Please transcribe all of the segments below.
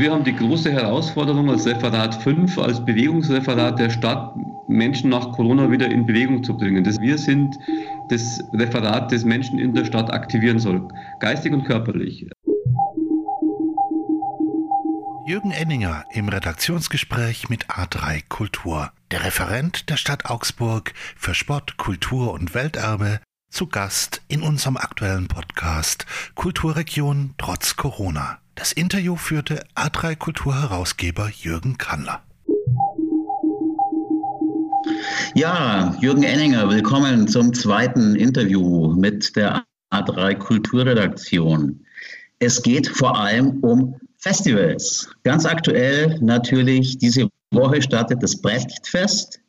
wir haben die große Herausforderung als Referat 5, als Bewegungsreferat der Stadt, Menschen nach Corona wieder in Bewegung zu bringen. Das wir sind das Referat, das Menschen in der Stadt aktivieren soll, geistig und körperlich. Jürgen Enninger im Redaktionsgespräch mit A3 Kultur. Der Referent der Stadt Augsburg für Sport, Kultur und Welterbe zu Gast in unserem aktuellen Podcast Kulturregion trotz Corona. Das Interview führte A3 Kulturherausgeber Jürgen Kannler. Ja, Jürgen Enninger, willkommen zum zweiten Interview mit der A3 Kulturredaktion. Es geht vor allem um Festivals. Ganz aktuell natürlich diese Woche startet das Brechtfest.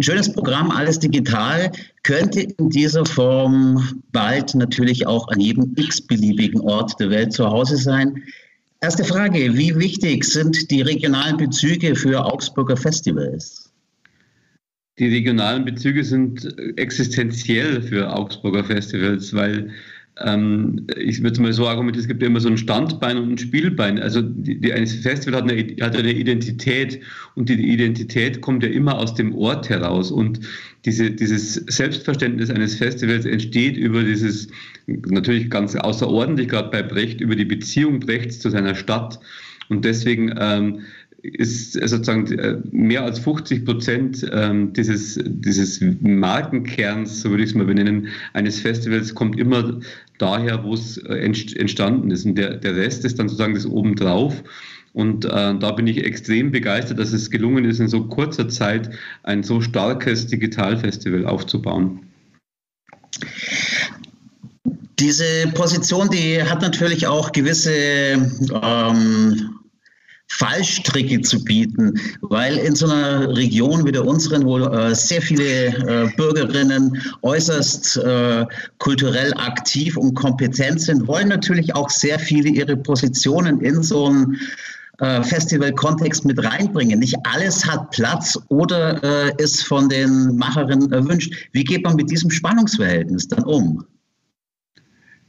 Ein schönes Programm, alles digital, könnte in dieser Form bald natürlich auch an jedem x-beliebigen Ort der Welt zu Hause sein. Erste Frage, wie wichtig sind die regionalen Bezüge für Augsburger Festivals? Die regionalen Bezüge sind existenziell für Augsburger Festivals, weil ähm, ich würde mal so argumentieren, es gibt ja immer so ein Standbein und ein Spielbein. Also die, die, ein Festival hat eine, hat eine Identität und die Identität kommt ja immer aus dem Ort heraus. Und diese, dieses Selbstverständnis eines Festivals entsteht über dieses, natürlich ganz außerordentlich, gerade bei Brecht, über die Beziehung Brechts zu seiner Stadt. Und deswegen ähm, ist sozusagen äh, mehr als 50 Prozent ähm, dieses, dieses Markenkerns, so würde ich es mal benennen, eines Festivals kommt immer daher, wo es äh, entstanden ist. Und der, der Rest ist dann sozusagen das obendrauf. Und äh, da bin ich extrem begeistert, dass es gelungen ist, in so kurzer Zeit ein so starkes Digitalfestival aufzubauen. Diese Position, die hat natürlich auch gewisse ähm, Fallstricke zu bieten, weil in so einer Region wie der unseren, wo äh, sehr viele äh, Bürgerinnen äußerst äh, kulturell aktiv und kompetent sind, wollen natürlich auch sehr viele ihre Positionen in so einen äh, Festival-Kontext mit reinbringen. Nicht alles hat Platz oder äh, ist von den Macherinnen erwünscht. Wie geht man mit diesem Spannungsverhältnis dann um?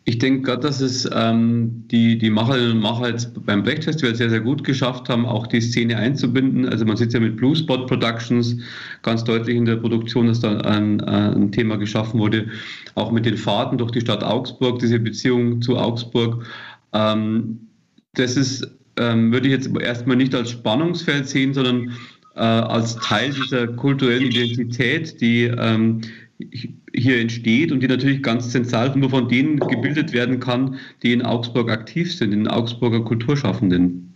Ich denke gerade, dass es ähm, die, die Macherinnen und Macher jetzt beim Brecht Festival sehr, sehr gut geschafft haben, auch die Szene einzubinden. Also man sieht ja mit Blue Spot Productions ganz deutlich in der Produktion, dass da ein, ein Thema geschaffen wurde. Auch mit den Fahrten durch die Stadt Augsburg, diese Beziehung zu Augsburg. Ähm, das ist, ähm, würde ich jetzt erstmal nicht als Spannungsfeld sehen, sondern äh, als Teil dieser kulturellen Identität, die ähm, hier entsteht und die natürlich ganz zentral nur von denen gebildet werden kann, die in Augsburg aktiv sind, in Augsburger Kulturschaffenden.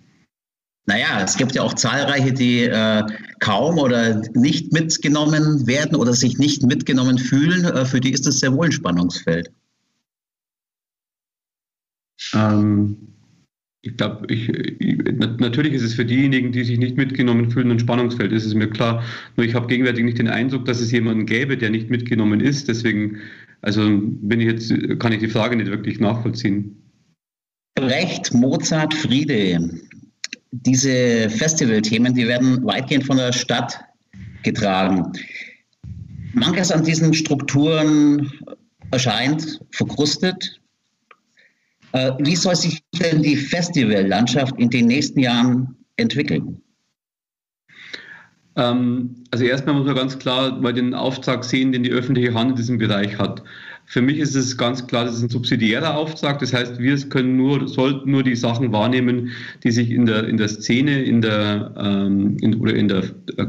Naja, es gibt ja auch zahlreiche, die äh, kaum oder nicht mitgenommen werden oder sich nicht mitgenommen fühlen. Äh, für die ist das sehr wohl ein Spannungsfeld. Ähm, ich glaube, ich, natürlich ist es für diejenigen, die sich nicht mitgenommen fühlen, ein Spannungsfeld, ist es mir klar. Nur ich habe gegenwärtig nicht den Eindruck, dass es jemanden gäbe, der nicht mitgenommen ist. Deswegen, also bin ich jetzt, kann ich die Frage nicht wirklich nachvollziehen. Recht, Mozart, Friede. Diese Festivalthemen, die werden weitgehend von der Stadt getragen. Manches an diesen Strukturen erscheint verkrustet, wie soll sich denn die Festivallandschaft in den nächsten Jahren entwickeln? Ähm, also erstmal muss man ganz klar mal den Auftrag sehen, den die öffentliche Hand in diesem Bereich hat. Für mich ist es ganz klar, das ist ein subsidiärer Auftrag. Das heißt, wir können nur, sollten nur die Sachen wahrnehmen, die sich in der, in der Szene, in der, ähm, in, oder in der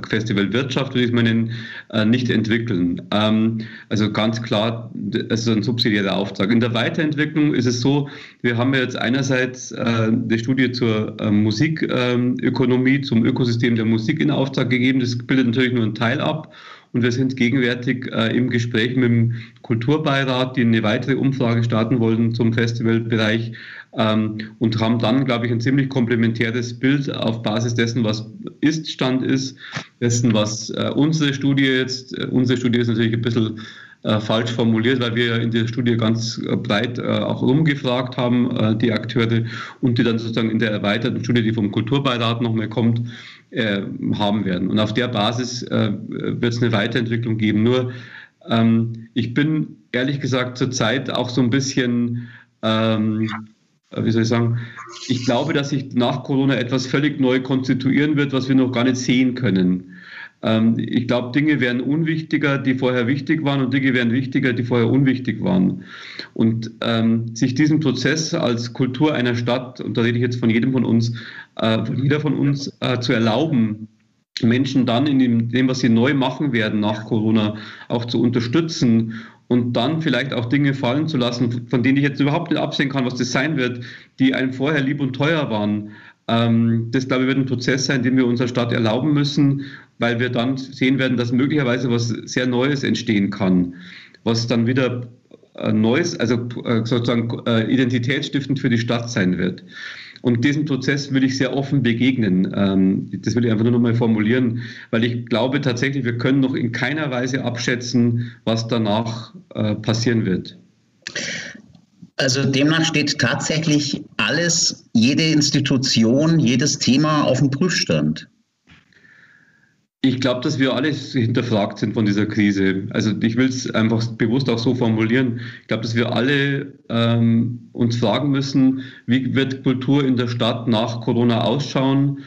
Festivalwirtschaft, würde ich mal nennen, äh, nicht entwickeln. Ähm, also ganz klar, es ist ein subsidiärer Auftrag. In der Weiterentwicklung ist es so, wir haben ja jetzt einerseits äh, die Studie zur äh, Musikökonomie, zum Ökosystem der Musik in Auftrag gegeben. Das bildet natürlich nur einen Teil ab. Und wir sind gegenwärtig äh, im Gespräch mit dem Kulturbeirat, die eine weitere Umfrage starten wollten zum Festivalbereich ähm, und haben dann, glaube ich, ein ziemlich komplementäres Bild auf Basis dessen, was Ist-Stand ist, dessen, was äh, unsere Studie jetzt, äh, unsere Studie ist natürlich ein bisschen äh, falsch formuliert, weil wir in der Studie ganz äh, breit äh, auch rumgefragt haben, die Akteure, und die dann sozusagen in der erweiterten Studie, die vom Kulturbeirat nochmal kommt, äh, haben werden. Und auf der Basis äh, wird es eine Weiterentwicklung geben. Nur ähm, ich bin ehrlich gesagt zurzeit auch so ein bisschen ähm, äh, wie soll ich sagen, ich glaube, dass sich nach Corona etwas völlig neu konstituieren wird, was wir noch gar nicht sehen können. Ähm, ich glaube, Dinge werden unwichtiger, die vorher wichtig waren, und Dinge werden wichtiger, die vorher unwichtig waren. Und ähm, sich diesen Prozess als Kultur einer Stadt, und da rede ich jetzt von jedem von uns, äh, von jeder von uns, äh, zu erlauben, Menschen dann in dem, dem, was sie neu machen werden nach Corona, auch zu unterstützen und dann vielleicht auch Dinge fallen zu lassen, von denen ich jetzt überhaupt nicht absehen kann, was das sein wird, die einem vorher lieb und teuer waren. Ähm, das, glaube ich, wird ein Prozess sein, den wir unserer Stadt erlauben müssen, weil wir dann sehen werden, dass möglicherweise was sehr Neues entstehen kann, was dann wieder äh, Neues, also äh, sozusagen äh, identitätsstiftend für die Stadt sein wird. Und diesem Prozess würde ich sehr offen begegnen. Ähm, das will ich einfach nur noch mal formulieren, weil ich glaube tatsächlich, wir können noch in keiner Weise abschätzen, was danach passieren wird. Also demnach steht tatsächlich alles, jede Institution, jedes Thema auf dem Prüfstand. Ich glaube, dass wir alle hinterfragt sind von dieser Krise. Also ich will es einfach bewusst auch so formulieren. Ich glaube, dass wir alle ähm, uns fragen müssen, wie wird Kultur in der Stadt nach Corona ausschauen?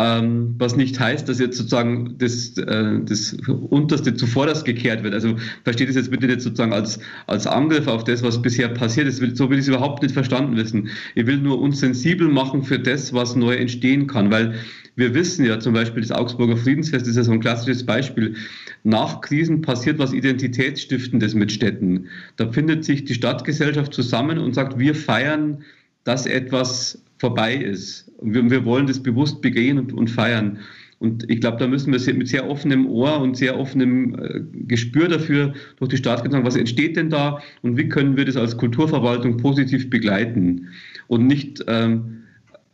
Ähm, was nicht heißt, dass jetzt sozusagen das, äh, das Unterste zuvorderst gekehrt wird. Also versteht es jetzt bitte nicht sozusagen als, als Angriff auf das, was bisher passiert ist. So will ich es überhaupt nicht verstanden wissen. Ich will nur uns sensibel machen für das, was neu entstehen kann, weil wir wissen ja zum Beispiel, das Augsburger Friedensfest ist ja so ein klassisches Beispiel. Nach Krisen passiert was Identitätsstiftendes mit Städten. Da findet sich die Stadtgesellschaft zusammen und sagt, wir feiern, dass etwas vorbei ist. Wir, wir wollen das bewusst begehen und, und feiern. Und ich glaube, da müssen wir mit sehr offenem Ohr und sehr offenem äh, Gespür dafür durch die Stadt gehen, sagen, was entsteht denn da und wie können wir das als Kulturverwaltung positiv begleiten und nicht, ähm,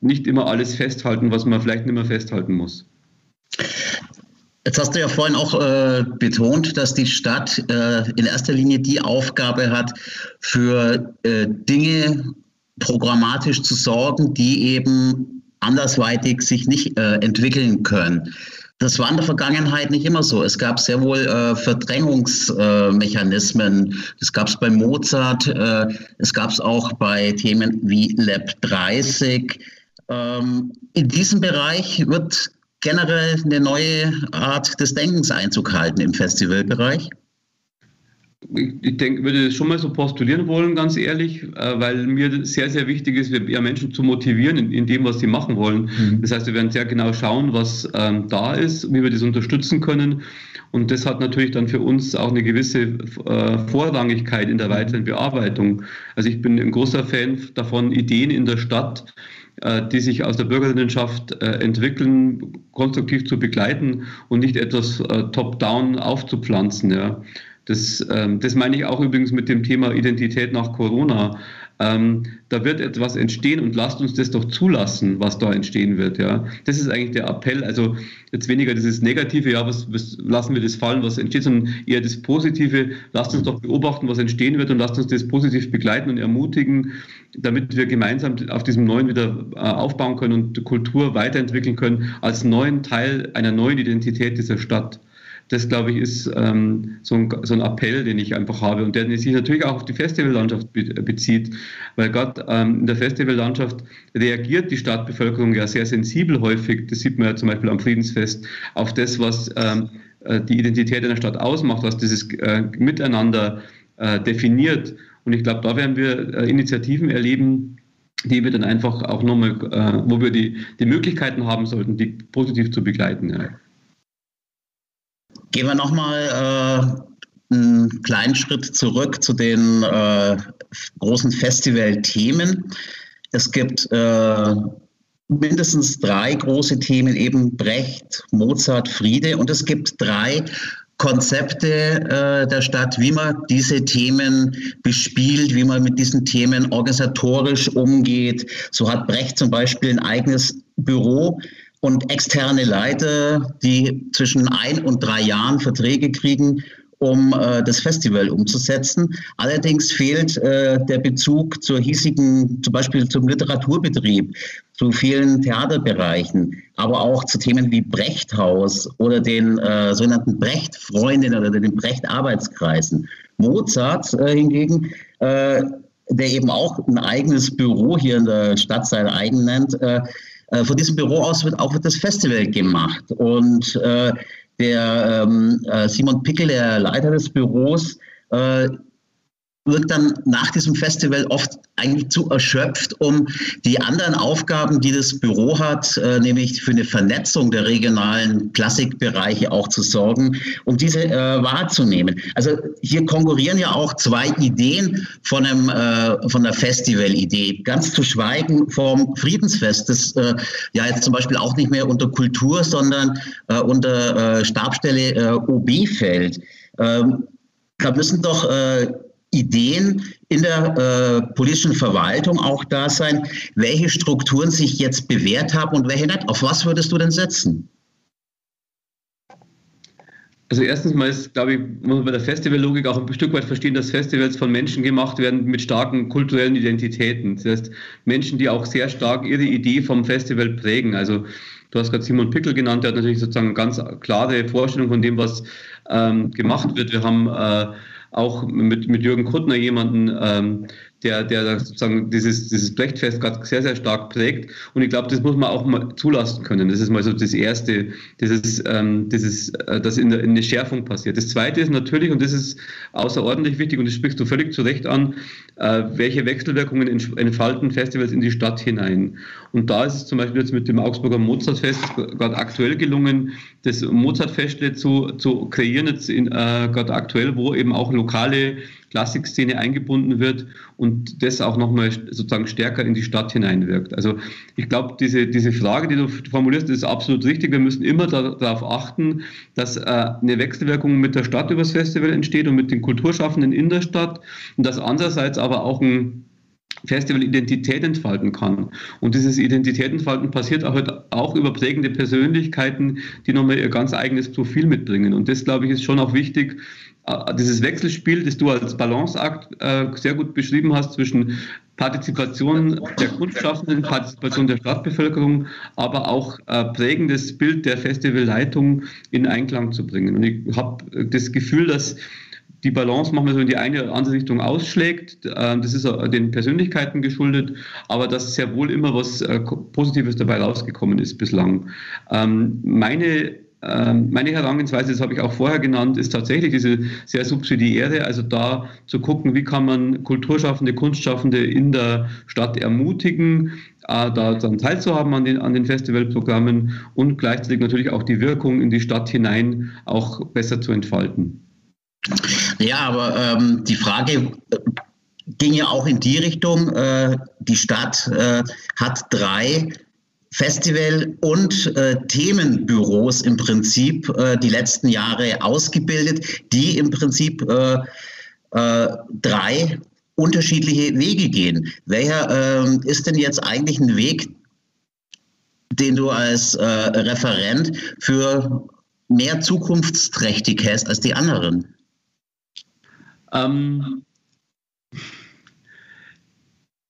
nicht immer alles festhalten, was man vielleicht nicht mehr festhalten muss. Jetzt hast du ja vorhin auch äh, betont, dass die Stadt äh, in erster Linie die Aufgabe hat, für äh, Dinge programmatisch zu sorgen, die eben andersweitig sich nicht äh, entwickeln können. Das war in der Vergangenheit nicht immer so. Es gab sehr wohl äh, Verdrängungsmechanismen. Äh, das gab es bei Mozart, äh, es gab es auch bei Themen wie Lab 30. Ähm, in diesem Bereich wird generell eine neue Art des Denkens Einzug halten im Festivalbereich ich denke, würde das schon mal so postulieren wollen, ganz ehrlich, äh, weil mir sehr, sehr wichtig ist, ja, Menschen zu motivieren in, in, dem, was sie machen wollen. Mhm. Das heißt, wir werden sehr genau schauen, was ähm, da ist, wie wir das unterstützen können. Und das hat natürlich dann für uns auch eine gewisse äh, Vorrangigkeit in der weiteren Bearbeitung. Also ich bin ein großer Fan davon, Ideen in der Stadt, äh, die sich aus der Bürgerinnenschaft äh, entwickeln, konstruktiv zu begleiten und nicht etwas top-down aufzupflanzen. Ja. Das, ähm, das meine ich auch übrigens mit dem Thema Identität nach Corona. Ähm, da wird etwas entstehen und lasst uns das doch zulassen, was da entstehen wird. Ja, das ist eigentlich der Appell. Also jetzt weniger dieses Negative, ja, was, was lassen wir das fallen, was entsteht, sondern eher das Positive. Lasst uns doch beobachten, was entstehen wird und lasst uns das positiv begleiten und ermutigen, damit wir gemeinsam auf diesem Neuen wieder äh, aufbauen können und Kultur weiterentwickeln können als neuen Teil einer neuen Identität dieser Stadt. Das, glaube ich, ist ähm, so, ein, so, ein, Appell, den ich einfach habe und der sich natürlich auch auf die Festivallandschaft bezieht, weil gerade ähm, in der Festivallandschaft reagiert die Stadtbevölkerung ja sehr sensibel häufig, das sieht man ja zum Beispiel am Friedensfest, auf das, was ähm, äh, die Identität einer Stadt ausmacht, was dieses äh, Miteinander äh, definiert. Und ich glaube, da werden wir äh, Initiativen erleben, die wir dann einfach auch nochmal, äh, wo wir die, die Möglichkeiten haben sollten, die positiv zu begleiten. Ja. Gehen wir nochmal äh, einen kleinen Schritt zurück zu den äh, großen Festivalthemen. Es gibt äh, mindestens drei große Themen, eben Brecht, Mozart, Friede. Und es gibt drei Konzepte äh, der Stadt, wie man diese Themen bespielt, wie man mit diesen Themen organisatorisch umgeht. So hat Brecht zum Beispiel ein eigenes Büro und externe Leiter, die zwischen ein und drei Jahren Verträge kriegen, um äh, das Festival umzusetzen. Allerdings fehlt äh, der Bezug zur hiesigen, zum Beispiel zum Literaturbetrieb, zu vielen Theaterbereichen, aber auch zu Themen wie Brechthaus oder den äh, sogenannten Brecht-Freundinnen oder den Brecht-Arbeitskreisen. Mozart äh, hingegen äh, der eben auch ein eigenes Büro hier in der Stadt sein eigen nennt, äh, von diesem Büro aus wird auch das Festival gemacht. Und äh, der ähm, äh, Simon Pickel, der Leiter des Büros, äh, wird dann nach diesem Festival oft eigentlich zu erschöpft, um die anderen Aufgaben, die das Büro hat, äh, nämlich für eine Vernetzung der regionalen Klassikbereiche auch zu sorgen, um diese äh, wahrzunehmen. Also hier konkurrieren ja auch zwei Ideen von, einem, äh, von der Festivalidee. Ganz zu schweigen vom Friedensfest, das äh, ja jetzt zum Beispiel auch nicht mehr unter Kultur, sondern äh, unter äh, Stabstelle OB fällt. Ähm, da müssen doch Ideen in der äh, politischen Verwaltung auch da sein, welche Strukturen sich jetzt bewährt haben und welche nicht. Auf was würdest du denn setzen? Also erstens mal ist, glaube ich, muss man bei der Festivallogik auch ein Stück weit verstehen, dass Festivals von Menschen gemacht werden mit starken kulturellen Identitäten. Das heißt, Menschen, die auch sehr stark ihre Idee vom Festival prägen. Also du hast gerade Simon Pickel genannt, der hat natürlich sozusagen ganz klare Vorstellung von dem, was ähm, gemacht wird. Wir haben äh, auch mit, mit Jürgen Kuttner jemanden, ähm, der, der sozusagen dieses, dieses Brechtfest gerade sehr, sehr stark prägt. Und ich glaube, das muss man auch mal zulassen können. Das ist mal so das Erste, dieses, ähm, dieses, äh, das in, der, in eine Schärfung passiert. Das Zweite ist natürlich, und das ist außerordentlich wichtig, und das sprichst du völlig zu Recht an, äh, welche Wechselwirkungen entfalten Festivals in die Stadt hinein. Und da ist es zum Beispiel jetzt mit dem Augsburger Mozartfest gerade aktuell gelungen, das Mozartfestle zu, zu kreieren, jetzt äh, gerade aktuell, wo eben auch lokale Klassikszene eingebunden wird und das auch nochmal sozusagen stärker in die Stadt hineinwirkt. Also ich glaube, diese, diese Frage, die du formulierst, ist absolut richtig. Wir müssen immer darauf achten, dass äh, eine Wechselwirkung mit der Stadt übers Festival entsteht und mit den Kulturschaffenden in der Stadt und dass andererseits aber auch ein Festival Identität entfalten kann. Und dieses Identitätentfalten passiert auch, auch über prägende Persönlichkeiten, die nochmal ihr ganz eigenes Profil mitbringen. Und das, glaube ich, ist schon auch wichtig, dieses Wechselspiel, das du als Balanceakt äh, sehr gut beschrieben hast zwischen Partizipation der Kunstschaffenden, Partizipation der Stadtbevölkerung, aber auch äh, prägendes Bild der Festivalleitung in Einklang zu bringen. Und ich habe das Gefühl, dass die Balance manchmal so in die eine oder andere Richtung ausschlägt. Das ist den Persönlichkeiten geschuldet, aber dass sehr wohl immer was Positives dabei rausgekommen ist bislang. Ähm, meine meine Herangehensweise, das habe ich auch vorher genannt, ist tatsächlich diese sehr subsidiäre, also da zu gucken, wie kann man Kulturschaffende, Kunstschaffende in der Stadt ermutigen, äh, da dann teilzuhaben an den, an den Festivalprogrammen und gleichzeitig natürlich auch die Wirkung in die Stadt hinein auch besser zu entfalten. Ja, aber ähm, die Frage äh, ging ja auch in die Richtung, äh, die Stadt äh, hat drei Festival- und äh, Themenbüros im Prinzip äh, die letzten Jahre ausgebildet, die im Prinzip äh, äh drei unterschiedliche Wege gehen. Welcher ähm, ist denn jetzt eigentlich ein Weg, den du als äh, Referent für mehr zukunftsträchtig hast als die anderen? Ähm,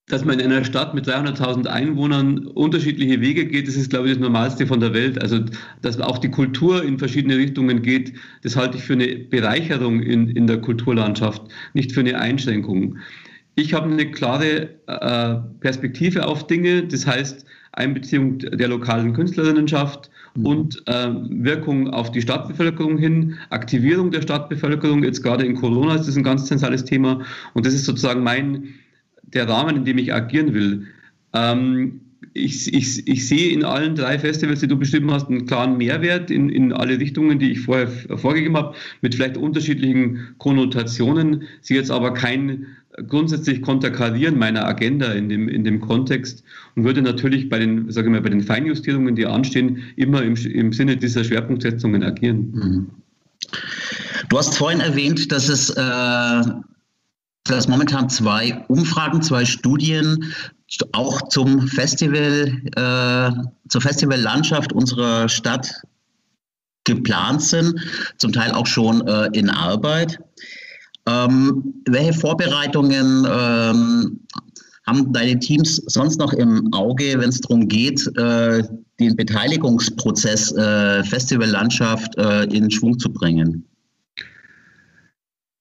dass man in einer Stadt mit 300.000 Einwohnern unterschiedliche Wege geht, das ist, glaube ich, das Normalste von der Welt. Also, dass auch die Kultur in verschiedene Richtungen geht, das halte ich für eine Bereicherung in, in der Kulturlandschaft, nicht für eine Einschränkung. Ich habe eine klare äh, Perspektive auf Dinge, das heißt Einbeziehung der lokalen Künstlerinnenschaft mhm. und äh, Wirkung auf die Stadtbevölkerung hin, Aktivierung der Stadtbevölkerung. Jetzt gerade in Corona ist das ein ganz zentrales Thema und das ist sozusagen mein der Rahmen, in dem ich agieren will. Ähm, ich, ich, ich, sehe in allen drei Festivals, die du beschrieben hast, einen klaren Mehrwert in, in alle Richtungen, die ich vorher vorgegeben habe, mit vielleicht unterschiedlichen Konnotationen, sie jetzt aber kein grundsätzlich konterkarieren meiner Agenda in dem, in dem Kontext und würde natürlich bei den, sage ich mal, bei den Feinjustierungen, die anstehen, immer im, im Sinne dieser Schwerpunktsetzungen agieren. Mhm. Du hast vorhin erwähnt, dass es äh dass momentan zwei Umfragen, zwei Studien auch zum Festival, äh, zur Festivallandschaft unserer Stadt geplant sind, zum Teil auch schon äh, in Arbeit. Ähm, welche Vorbereitungen ähm, haben deine Teams sonst noch im Auge, wenn es darum geht, äh, den Beteiligungsprozess äh, Festivallandschaft äh, in Schwung zu bringen?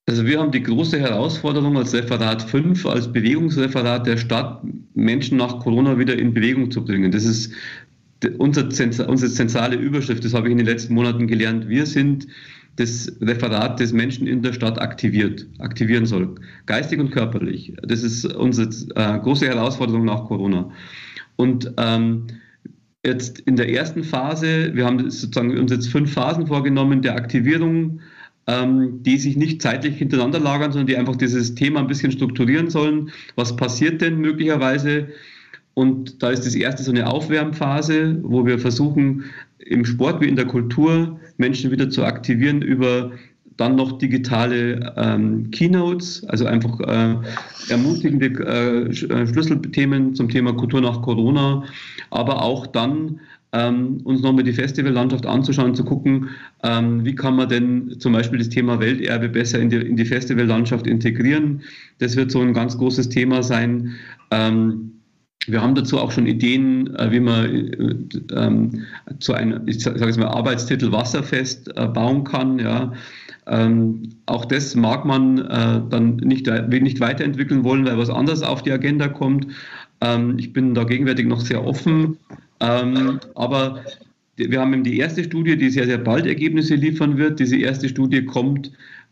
Also wir haben die große Herausforderung als Referat 5, als Bewegungsreferat der Stadt, Menschen nach Corona wieder in Bewegung zu bringen. Das ist unsere zentrale Überschrift, das habe ich in den letzten Monaten gelernt. Wir sind das Referat des Menschen in der Stadt aktiviert, aktivieren soll, geistig und körperlich. Das ist unsere äh, große Herausforderung nach Corona. Und ähm, jetzt in der ersten Phase, wir haben sozusagen uns jetzt fünf Phasen vorgenommen der Aktivierung, ähm, die sich nicht zeitlich hintereinander lagern, sondern die einfach dieses Thema ein bisschen strukturieren sollen. Was passiert denn möglicherweise? Und da ist das erste so eine Aufwärmphase, wo wir versuchen, im Sport wie in der Kultur Menschen wieder zu aktivieren über dann noch digitale ähm, Keynotes, also einfach äh, ermutigende äh, Schlüsselthemen zum Thema Kultur nach Corona, aber auch dann ähm, uns nochmal die Festivallandschaft anzuschauen, zu gucken, ähm, wie kann man denn zum Beispiel das Thema Welterbe besser in die, in die Festivallandschaft integrieren. Das wird so ein ganz großes Thema sein. Ähm, wir haben dazu auch schon Ideen, äh, wie man äh, ähm, zu einem, ich sage jetzt mal, Arbeitstitel Wasserfest äh, bauen kann. Ja. Ähm, auch das mag man äh, dann nicht, nicht weiterentwickeln wollen, weil was anderes auf die Agenda kommt. Ähm, ich bin da gegenwärtig noch sehr offen. Ähm, aber wir haben eben die erste Studie, die sehr, sehr bald Ergebnisse liefern wird. Diese erste Studie kommt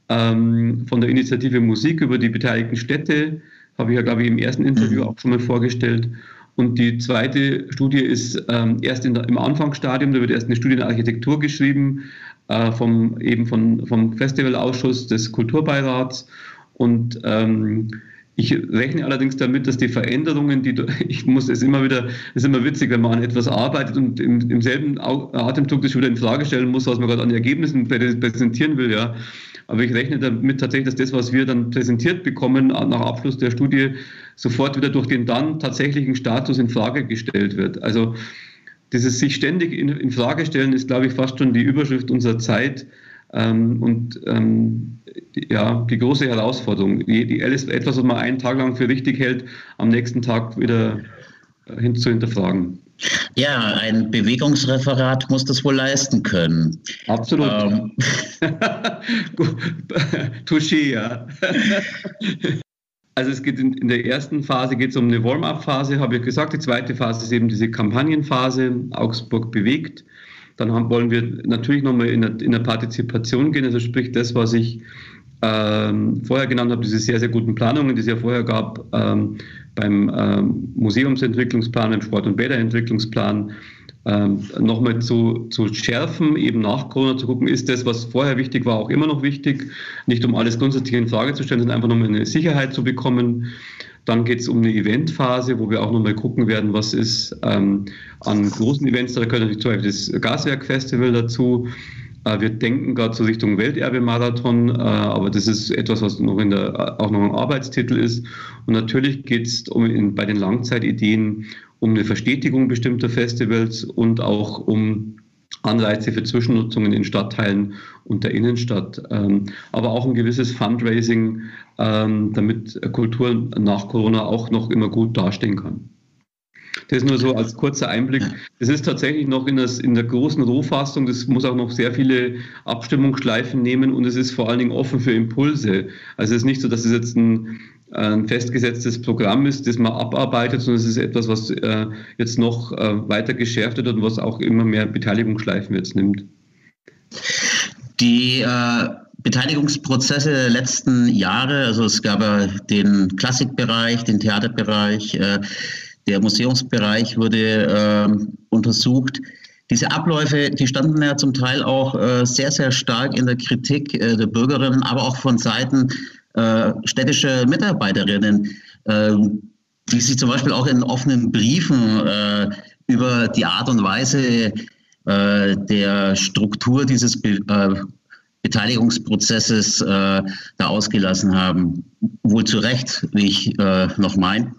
ähm, von der Initiative Musik über die beteiligten Städte habe ich ja, glaube ich, im ersten Interview mhm. auch schon mal vorgestellt. Und die zweite Studie ist ähm, erst der, im Anfangsstadium, da wird erst eine Studie in Architektur geschrieben, äh, vom, eben von, vom Festivalausschuss des Kulturbeirats. Und ähm, ich rechne allerdings damit, dass die Veränderungen, die ich muss es immer wieder, es ist immer witzig, wenn man an etwas arbeitet und im, im selben Atemzug das schon wieder in Frage stellen muss, was man gerade an Ergebnissen präsentieren will, ja. Aber ich rechne damit tatsächlich, dass das, was wir dann präsentiert bekommen nach Abschluss der Studie, sofort wieder durch den dann tatsächlichen Status in Frage gestellt wird. Also dieses sich ständig in, in Frage stellen ist, glaube ich, fast schon die Überschrift unserer Zeit. Ähm, und ähm, ja, die große Herausforderung. Etwas, was man einen Tag lang für richtig hält, am nächsten Tag wieder äh, hin zu hinterfragen. Ja, ein Bewegungsreferat muss das wohl leisten können. Absolut. Ähm. Touché, ja. Also es geht in, in der ersten Phase geht es um eine Warm-up-Phase, habe ich gesagt. Die zweite Phase ist eben diese Kampagnenphase, Augsburg bewegt. Dann haben, wollen wir natürlich nochmal in der, in der Partizipation gehen, also sprich das, was ich ähm, vorher genannt habe, diese sehr, sehr guten Planungen, die es ja vorher gab ähm, beim ähm, Museumsentwicklungsplan, beim Sport- und Bäderentwicklungsplan, ähm, nochmal zu, zu schärfen, eben nach Corona zu gucken, ist das, was vorher wichtig war, auch immer noch wichtig, nicht um alles grundsätzlich in Frage zu stellen, sondern einfach nochmal eine Sicherheit zu bekommen. Dann geht es um eine Eventphase, wo wir auch nochmal gucken werden, was ist ähm, an großen Events, da gehört natürlich zum Beispiel das Gaswerk-Festival dazu, äh, wir denken gerade so Richtung Welterbe-Marathon, äh, aber das ist etwas, was noch in der, auch noch ein Arbeitstitel ist. Und natürlich geht es um, bei den Langzeitideen um eine Verstetigung bestimmter Festivals und auch um Anreize für Zwischennutzungen in Stadtteilen und der Innenstadt, ähm, aber auch ein gewisses Fundraising, ähm, damit Kultur nach Corona auch noch immer gut dastehen kann. Das nur so als kurzer Einblick. Das ist tatsächlich noch in, das, in der großen Rohfassung. Das muss auch noch sehr viele Abstimmungsschleifen nehmen und es ist vor allen Dingen offen für Impulse. Also es ist nicht so, dass es jetzt ein, ein festgesetztes Programm ist, das man abarbeitet, sondern es ist etwas, was äh, jetzt noch äh, weiter geschärft wird und was auch immer mehr Beteiligungsschleifen jetzt nimmt. Die äh Beteiligungsprozesse der letzten Jahre, also es gab ja den Klassikbereich, den Theaterbereich, äh, der Museumsbereich wurde äh, untersucht. Diese Abläufe, die standen ja zum Teil auch äh, sehr, sehr stark in der Kritik der Bürgerinnen, aber auch von Seiten äh, städtischer Mitarbeiterinnen, ähm, die sich zum Beispiel auch in offenen Briefen äh, über die Art und Weise äh, der Struktur dieses Be Beteiligungsprozesses da ausgelassen haben. Wohl zu Recht, wie ich noch meine.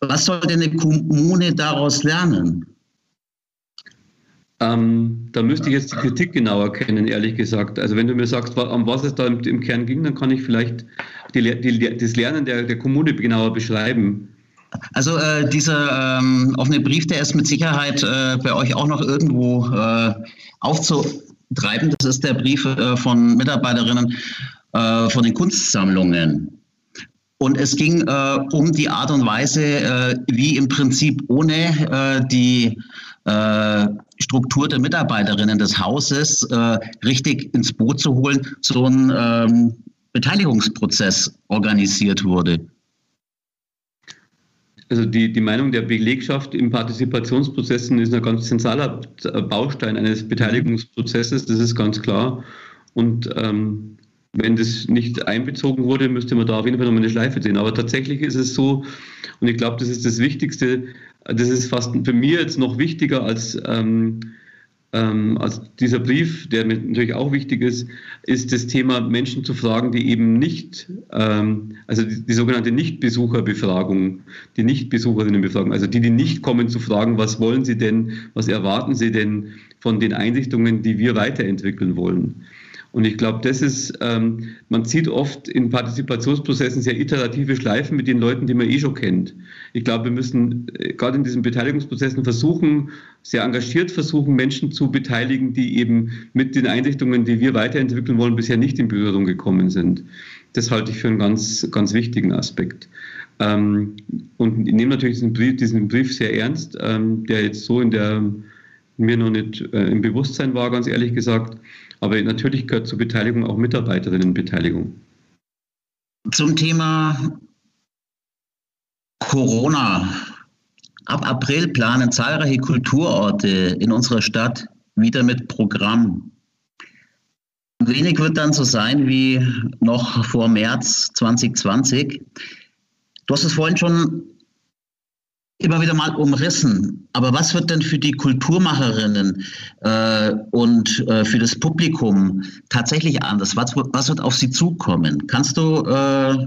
Was sollte eine Kommune daraus lernen? Ähm, da müsste ich jetzt die Kritik genauer kennen, ehrlich gesagt. Also wenn du mir sagst, um was es da im, Kern ging, dann kann ich vielleicht die, die, das Lernen der, der Kommune genauer beschreiben. Also äh, dieser ähm, offene Brief, der ist mit Sicherheit äh, bei euch auch noch irgendwo äh, aufzutreiben. Das ist der Brief äh, von Mitarbeiterinnen äh, von den Kunstsammlungen. Und es ging äh, um die Art und Weise, wie im Prinzip ohne die Struktur der Mitarbeiterinnen des Hauses äh, richtig ins Boot zu holen, so ein ähm, Beteiligungsprozess organisiert wurde. Also die, die Meinung der Belegschaft im Partizipationsprozessen ist ein ganz zentraler Baustein eines Beteiligungsprozesses, das ist ganz klar. Und ähm, wenn das nicht einbezogen wurde, müsste man da auf jeden Fall nochmal eine Schleife ziehen. Aber tatsächlich ist es so, und ich glaube, das ist das Wichtigste, das ist fast für mich jetzt noch wichtiger als, ähm, ähm, als dieser Brief, der natürlich auch wichtig ist, ist das Thema Menschen zu fragen, die eben nicht, ähm, also die, die sogenannte Nichtbesucherbefragung, die Nichtbesucherinnenbefragung, also die, die nicht kommen zu fragen, was wollen sie denn, was erwarten sie denn von den Einrichtungen, die wir weiterentwickeln wollen. Und ich glaube, das ist, ähm, man sieht oft in Partizipationsprozessen sehr iterative Schleifen mit den Leuten, die man eh schon kennt. Ich glaube, wir müssen äh, gerade in diesen Beteiligungsprozessen versuchen, sehr engagiert versuchen, Menschen zu beteiligen, die eben mit den Einrichtungen, die wir weiterentwickeln wollen, bisher nicht in Berührung gekommen sind. Das halte ich für einen ganz, ganz wichtigen Aspekt. Ähm, und ich nehme natürlich diesen Brief, diesen Brief sehr ernst, ähm, der jetzt so in der mir noch nicht äh, im Bewusstsein war, ganz ehrlich gesagt. Aber natürlich gehört zur Beteiligung auch Mitarbeiterinnenbeteiligung. Zum Thema Corona. Ab April planen zahlreiche Kulturorte in unserer Stadt wieder mit Programm. Wenig wird dann so sein wie noch vor März 2020. Du hast es vorhin schon immer wieder mal umrissen. Aber was wird denn für die Kulturmacherinnen äh, und äh, für das Publikum tatsächlich anders? Was, was, wird auf sie zukommen? Kannst du, äh,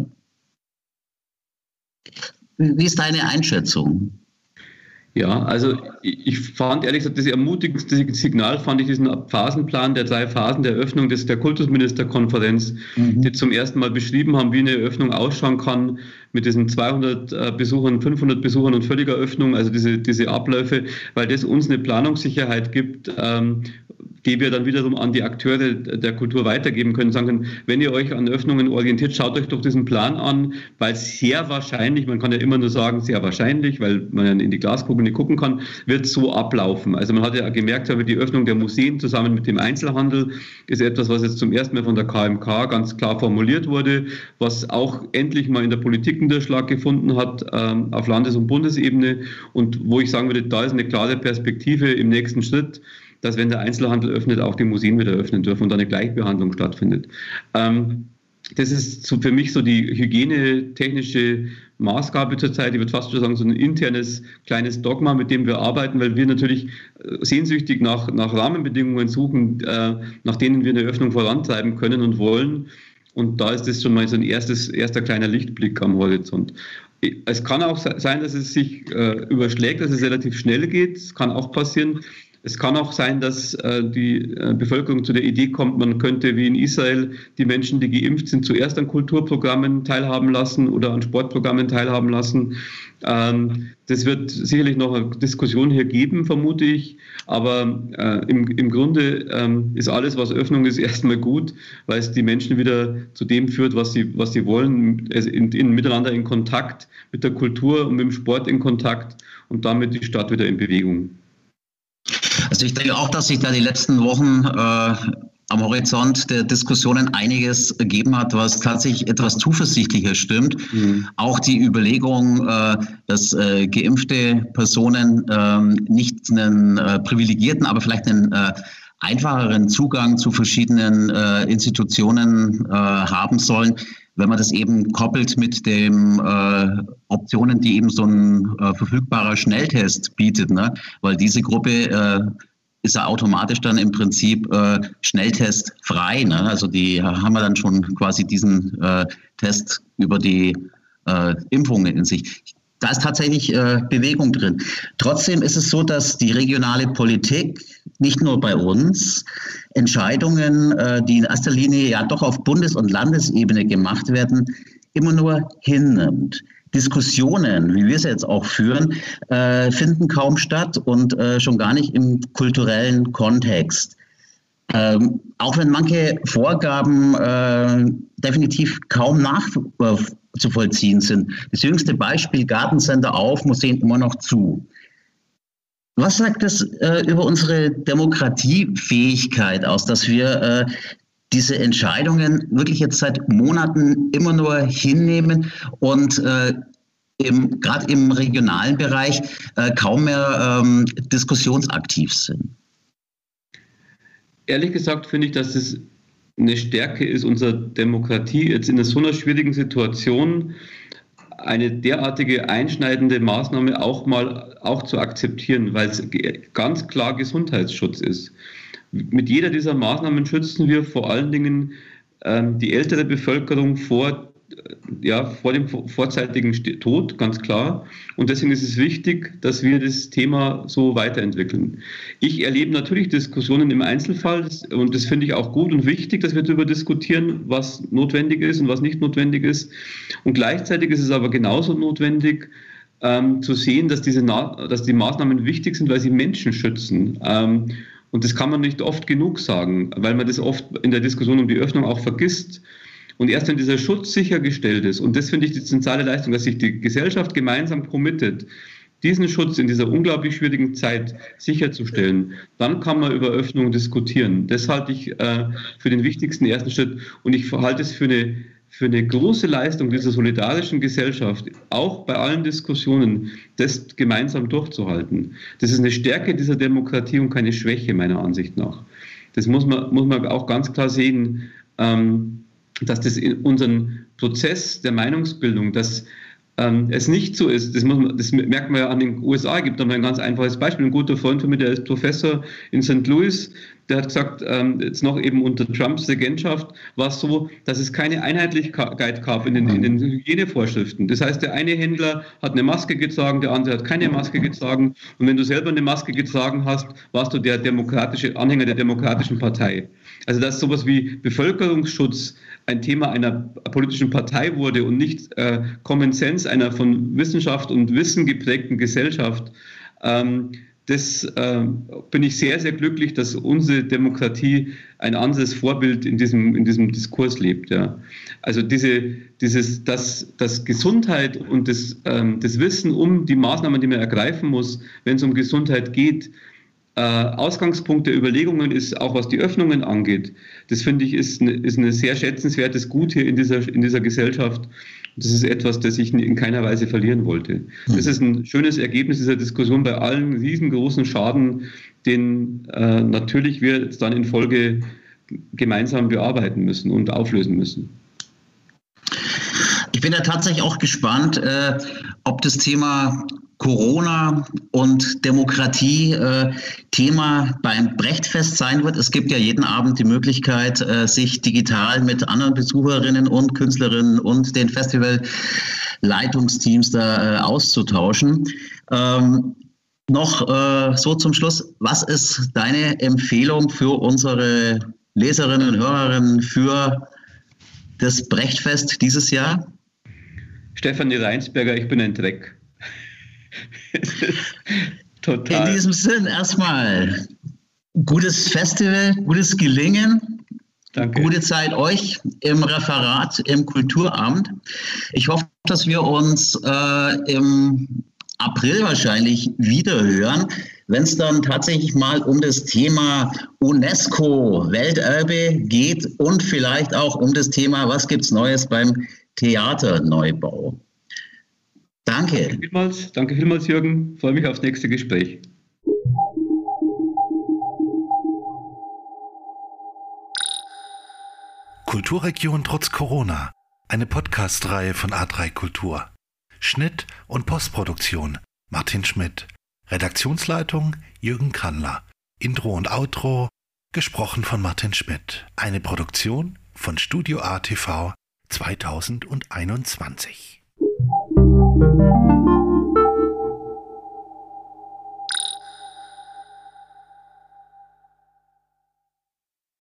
wie ist deine Einschätzung? Ja, also ich fand ehrlich gesagt, das ermutigendste Signal fand ich diesen Phasenplan der drei Phasen der Öffnung des, der Kultusministerkonferenz, mhm. die zum ersten Mal beschrieben haben, wie eine Öffnung ausschauen kann mit diesen 200 äh, Besuchern, 500 Besuchern und völliger Öffnung, also diese, diese Abläufe, weil das uns eine Planungssicherheit gibt, ähm, die wir dann wiederum an die Akteure der Kultur weitergeben können, sagen können, wenn ihr euch an Öffnungen orientiert, schaut euch doch diesen Plan an, weil sehr wahrscheinlich, man kann ja immer nur sagen, sehr wahrscheinlich, weil man ja in die Glaskugel nicht gucken kann, wird so ablaufen. Also man hat ja gemerkt, die Öffnung der Museen zusammen mit dem Einzelhandel ist etwas, was jetzt zum ersten Mal von der KMK ganz klar formuliert wurde, was auch endlich mal in der Politik Niederschlag gefunden hat ähm, auf Landes- und Bundesebene und wo ich sagen würde, da ist eine klare Perspektive im nächsten Schritt, dass wenn der Einzelhandel öffnet, auch die Museen wieder öffnen dürfen und eine Gleichbehandlung stattfindet. Ähm, das ist so für mich so die hygienetechnische Maßgabe zurzeit. Ich würde fast schon sagen, so ein internes kleines Dogma, mit dem wir arbeiten, weil wir natürlich äh, sehnsüchtig nach, nach Rahmenbedingungen suchen, äh, nach denen wir eine Öffnung vorantreiben können und wollen. Und da ist das schon mal so ein erstes, erster kleiner Lichtblick am Horizont. Es kann auch sein, dass es sich äh, überschlägt, dass es relativ schnell geht. Es kann auch passieren. Es kann auch sein, dass äh, die äh, Bevölkerung zu der Idee kommt, man könnte wie in Israel die Menschen, die geimpft sind, zuerst an Kulturprogrammen teilhaben lassen oder an Sportprogrammen teilhaben lassen. Ähm, das wird sicherlich noch eine Diskussion hier geben, vermute ich. Aber äh, im, Grunde ähm, ist alles, was Öffnung ist, erstmal gut, weil es die Menschen wieder zu dem führt, was sie, was sie wollen, in, in, miteinander in Kontakt mit der Kultur und mit dem Sport in Kontakt und damit die Stadt wieder in Bewegung. Also ich denke auch, dass sich da die letzten Wochen äh, am Horizont der Diskussionen einiges ergeben hat, was tatsächlich etwas zuversichtlicher stimmt. Mhm. Auch die Überlegung, äh, dass äh, geimpfte Personen ähm, nicht einen äh, privilegierten, aber vielleicht einen äh, einfacheren Zugang zu verschiedenen äh, Institutionen äh, haben sollen, wenn man das eben koppelt mit den äh, Optionen, die eben so ein äh, verfügbarer Schnelltest bietet, ne? weil diese Gruppe äh, ist ja automatisch dann im Prinzip äh, Schnelltest frei. Ne? Also die haben wir dann schon quasi diesen äh, Test über die äh, Impfungen in sich. Da ist tatsächlich äh, Bewegung drin. Trotzdem ist es so, dass die regionale Politik nicht nur bei uns Entscheidungen, äh, die in erster Linie ja doch auf Bundes- und Landesebene gemacht werden, immer nur hinnimmt. Diskussionen, wie wir es jetzt auch führen, äh, finden kaum statt und äh, schon gar nicht im kulturellen Kontext. Ähm, auch wenn manche Vorgaben definitiv kaum nachzuvollziehen sind. Das jüngste Beispiel, Gartencenter auf, Museen immer noch zu. Was sagt das äh, über unsere Demokratiefähigkeit aus, dass wir äh, diese Entscheidungen wirklich jetzt seit Monaten immer nur hinnehmen und äh, gerade im regionalen Bereich äh, kaum mehr ähm, diskussionsaktiv sind? Ehrlich gesagt finde ich, dass es eine Stärke ist unserer Demokratie, jetzt in so einer schwierigen Situation eine derartige einschneidende Maßnahme auch mal auch zu akzeptieren, weil es ganz klar Gesundheitsschutz ist. Mit jeder dieser Maßnahmen schützen wir vor allen Dingen ähm, die ältere Bevölkerung vor ja, vor dem vorzeitigen Tod, ganz klar. Und deswegen ist es wichtig, dass wir das Thema so weiterentwickeln. Ich erlebe natürlich Diskussionen im Einzelfall und das finde ich auch gut und wichtig, dass wir darüber diskutieren, was notwendig ist und was nicht notwendig ist. Und gleichzeitig ist es aber genauso notwendig, ähm, zu sehen, dass, diese dass die Maßnahmen wichtig sind, weil sie Menschen schützen. Ähm, und das kann man nicht oft genug sagen, weil man das oft in der Diskussion um die Öffnung auch vergisst. Und erst wenn dieser Schutz sichergestellt ist, und das finde ich die zentrale Leistung, dass sich die Gesellschaft gemeinsam committet, diesen Schutz in dieser unglaublich schwierigen Zeit sicherzustellen, dann kann man über Öffnung diskutieren. Das halte ich äh, für den wichtigsten ersten Schritt. Und ich halte es für eine, für eine große Leistung dieser solidarischen Gesellschaft, auch bei allen Diskussionen, das gemeinsam durchzuhalten. Das ist eine Stärke dieser Demokratie und keine Schwäche meiner Ansicht nach. Das muss man, muss man auch ganz klar sehen. Ähm, dass das in unseren Prozess der Meinungsbildung, dass ähm, es nicht so ist, das, man, das, merkt man ja an den USA, gibt da mal ein ganz einfaches Beispiel. Ein guter Freund von mir, der ist Professor in St. Louis, der hat gesagt, ähm, jetzt noch eben unter Trumps Regentschaft war es so, dass es keine Einheitlichkeit gab in den, in den Hygienevorschriften. Das heißt, der eine Händler hat eine Maske getragen, der andere hat keine Maske getragen. Und wenn du selber eine Maske getragen hast, warst du der demokratische Anhänger der Demokratischen Partei. Also dass sowas wie Bevölkerungsschutz ein Thema einer politischen Partei wurde und nicht äh, Common Sense einer von Wissenschaft und Wissen geprägten Gesellschaft, ähm, das äh, bin ich sehr, sehr glücklich, dass unsere Demokratie ein anderes Vorbild in diesem, in diesem Diskurs lebt. Ja. Also diese, dieses, dass, dass Gesundheit und das, ähm, das Wissen um die Maßnahmen, die man ergreifen muss, wenn es um Gesundheit geht, äh, Ausgangspunkt der Überlegungen ist, auch was die Öffnungen angeht. Das finde ich ist, eine, ist ein sehr schätzenswertes Gut hier in dieser, in dieser Gesellschaft. Das ist etwas, das ich in keiner Weise verlieren wollte. Das ist ein schönes Ergebnis dieser Diskussion bei allen riesengroßen Schaden, den äh, natürlich wir jetzt dann in Folge gemeinsam bearbeiten müssen und auflösen müssen. Ich bin ja tatsächlich auch gespannt, äh, ob das Thema Corona und Demokratie äh, Thema beim Brechtfest sein wird. Es gibt ja jeden Abend die Möglichkeit, äh, sich digital mit anderen Besucherinnen und Künstlerinnen und den Festivalleitungsteams da äh, auszutauschen. Ähm, noch äh, so zum Schluss, was ist deine Empfehlung für unsere Leserinnen und Hörerinnen für das Brechtfest dieses Jahr? Stefanie Reinsberger, ich bin ein Dreck. Total. In diesem Sinn erstmal gutes Festival, gutes Gelingen. Danke. Gute Zeit euch im Referat im Kulturamt. Ich hoffe, dass wir uns äh, im April wahrscheinlich wiederhören, wenn es dann tatsächlich mal um das Thema UNESCO Welterbe geht und vielleicht auch um das Thema, was gibt es Neues beim Theaterneubau. Danke. Danke vielmals, danke vielmals Jürgen. Freue mich aufs nächste Gespräch. Kulturregion trotz Corona. Eine Podcast-Reihe von A3 Kultur. Schnitt und Postproduktion Martin Schmidt. Redaktionsleitung Jürgen Kandler. Intro und Outro gesprochen von Martin Schmidt. Eine Produktion von Studio ATV 2021. Thank you.